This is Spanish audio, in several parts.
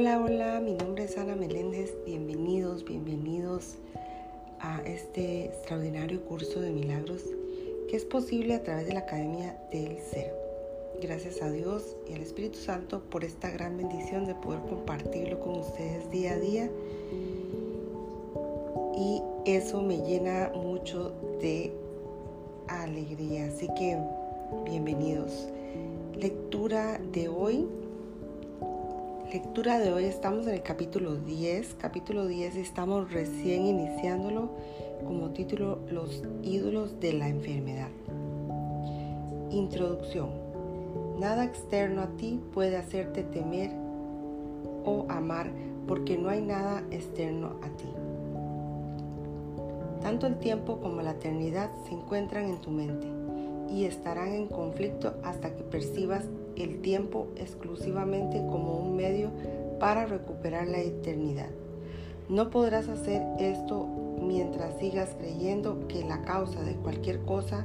Hola, hola, mi nombre es Ana Meléndez. Bienvenidos, bienvenidos a este extraordinario curso de milagros que es posible a través de la Academia del Ser. Gracias a Dios y al Espíritu Santo por esta gran bendición de poder compartirlo con ustedes día a día. Y eso me llena mucho de alegría. Así que bienvenidos. Lectura de hoy lectura de hoy estamos en el capítulo 10, capítulo 10 estamos recién iniciándolo como título Los ídolos de la enfermedad. Introducción. Nada externo a ti puede hacerte temer o amar porque no hay nada externo a ti. Tanto el tiempo como la eternidad se encuentran en tu mente y estarán en conflicto hasta que percibas el tiempo exclusivamente como un medio para recuperar la eternidad. No podrás hacer esto mientras sigas creyendo que la causa de cualquier cosa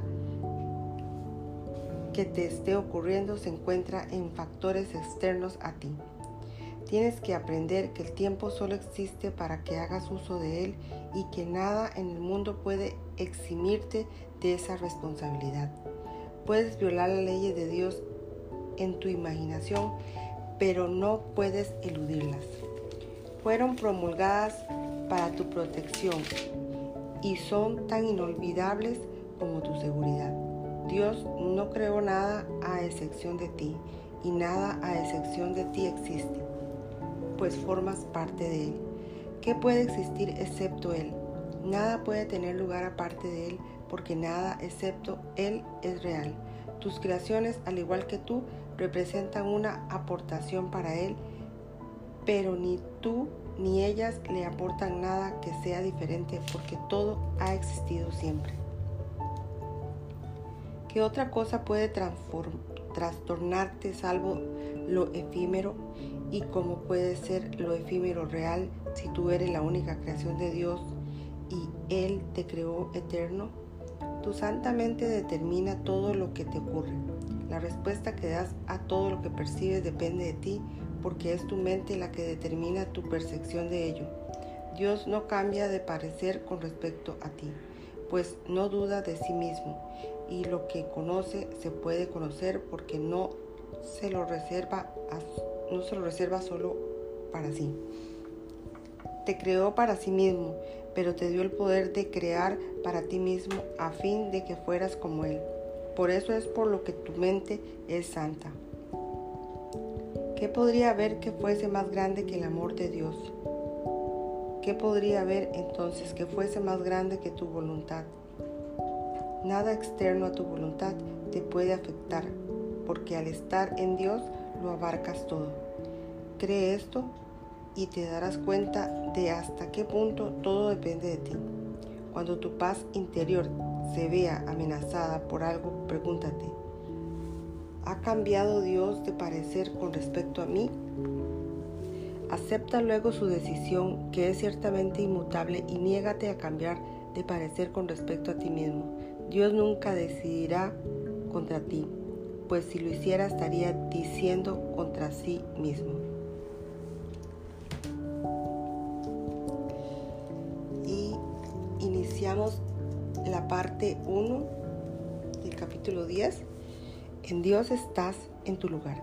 que te esté ocurriendo se encuentra en factores externos a ti. Tienes que aprender que el tiempo solo existe para que hagas uso de él y que nada en el mundo puede eximirte de esa responsabilidad. Puedes violar las leyes de Dios en tu imaginación, pero no puedes eludirlas. Fueron promulgadas para tu protección y son tan inolvidables como tu seguridad. Dios no creó nada a excepción de ti y nada a excepción de ti existe, pues formas parte de Él. ¿Qué puede existir excepto Él? Nada puede tener lugar aparte de Él, porque nada excepto Él es real. Tus creaciones, al igual que tú, representan una aportación para Él, pero ni tú ni ellas le aportan nada que sea diferente porque todo ha existido siempre. ¿Qué otra cosa puede trastornarte salvo lo efímero y cómo puede ser lo efímero real si tú eres la única creación de Dios y Él te creó eterno? Tu santa mente determina todo lo que te ocurre. La respuesta que das a todo lo que percibes depende de ti porque es tu mente la que determina tu percepción de ello. Dios no cambia de parecer con respecto a ti, pues no duda de sí mismo y lo que conoce se puede conocer porque no se lo reserva, no se lo reserva solo para sí. Te creó para sí mismo, pero te dio el poder de crear para ti mismo a fin de que fueras como Él. Por eso es por lo que tu mente es santa. ¿Qué podría haber que fuese más grande que el amor de Dios? ¿Qué podría haber entonces que fuese más grande que tu voluntad? Nada externo a tu voluntad te puede afectar, porque al estar en Dios lo abarcas todo. Cree esto y te darás cuenta de hasta qué punto todo depende de ti. Cuando tu paz interior se vea amenazada por algo, pregúntate, ¿ha cambiado Dios de parecer con respecto a mí? Acepta luego su decisión, que es ciertamente inmutable, y niégate a cambiar de parecer con respecto a ti mismo. Dios nunca decidirá contra ti, pues si lo hiciera estaría diciendo contra sí mismo. La parte 1 del capítulo 10. En Dios estás en tu lugar.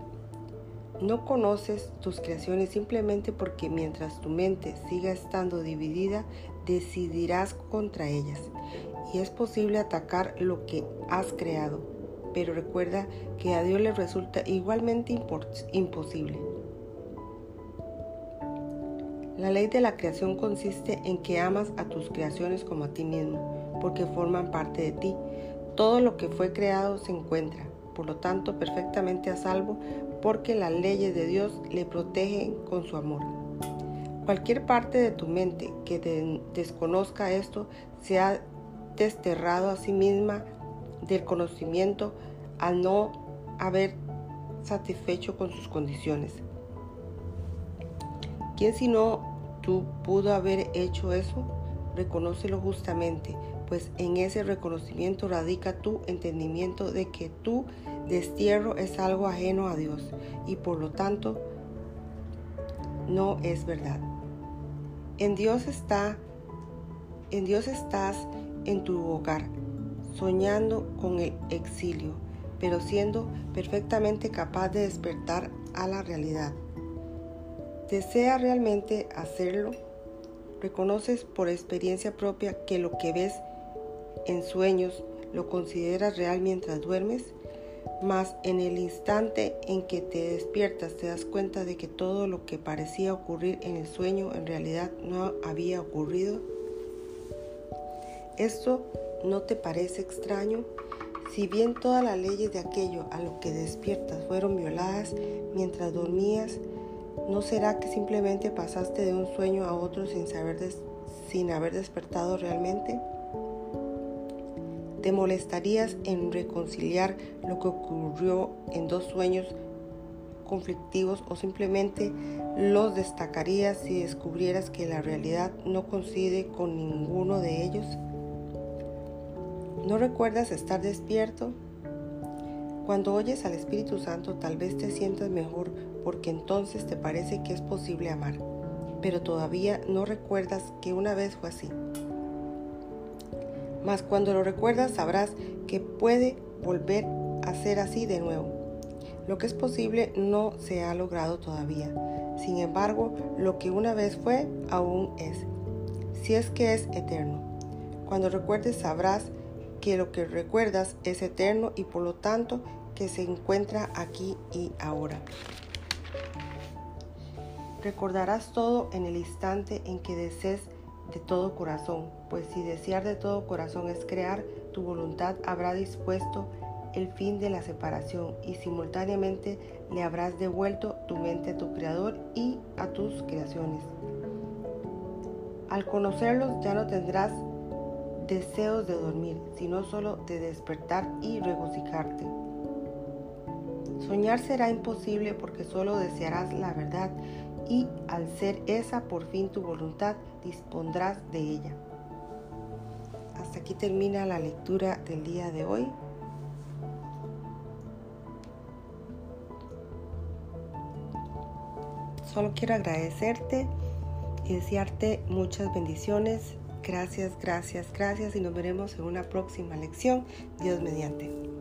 No conoces tus creaciones simplemente porque mientras tu mente siga estando dividida, decidirás contra ellas. Y es posible atacar lo que has creado, pero recuerda que a Dios le resulta igualmente imposible. La ley de la creación consiste en que amas a tus creaciones como a ti mismo porque forman parte de ti. Todo lo que fue creado se encuentra, por lo tanto, perfectamente a salvo, porque las leyes de Dios le protegen con su amor. Cualquier parte de tu mente que desconozca esto se ha desterrado a sí misma del conocimiento al no haber satisfecho con sus condiciones. ¿Quién sino tú pudo haber hecho eso? Reconócelo justamente, pues en ese reconocimiento radica tu entendimiento de que tu destierro es algo ajeno a Dios y por lo tanto no es verdad. En Dios está, en Dios estás en tu hogar, soñando con el exilio, pero siendo perfectamente capaz de despertar a la realidad. ¿Desea realmente hacerlo? ¿Reconoces por experiencia propia que lo que ves en sueños lo consideras real mientras duermes? Mas en el instante en que te despiertas te das cuenta de que todo lo que parecía ocurrir en el sueño en realidad no había ocurrido. ¿Esto no te parece extraño? Si bien todas las leyes de aquello a lo que despiertas fueron violadas mientras dormías, ¿no será que simplemente pasaste de un sueño a otro sin, saber sin haber despertado realmente? ¿Te molestarías en reconciliar lo que ocurrió en dos sueños conflictivos o simplemente los destacarías si descubrieras que la realidad no coincide con ninguno de ellos? ¿No recuerdas estar despierto? Cuando oyes al Espíritu Santo tal vez te sientas mejor porque entonces te parece que es posible amar, pero todavía no recuerdas que una vez fue así. Mas cuando lo recuerdas sabrás que puede volver a ser así de nuevo. Lo que es posible no se ha logrado todavía. Sin embargo, lo que una vez fue, aún es. Si es que es eterno. Cuando recuerdes sabrás que lo que recuerdas es eterno y por lo tanto que se encuentra aquí y ahora. Recordarás todo en el instante en que desees de todo corazón, pues si desear de todo corazón es crear, tu voluntad habrá dispuesto el fin de la separación y simultáneamente le habrás devuelto tu mente a tu creador y a tus creaciones. Al conocerlos ya no tendrás deseos de dormir, sino solo de despertar y regocijarte. Soñar será imposible porque solo desearás la verdad y al ser esa por fin tu voluntad, dispondrás de ella. Hasta aquí termina la lectura del día de hoy. Solo quiero agradecerte y desearte muchas bendiciones. Gracias, gracias, gracias y nos veremos en una próxima lección. Dios mediante.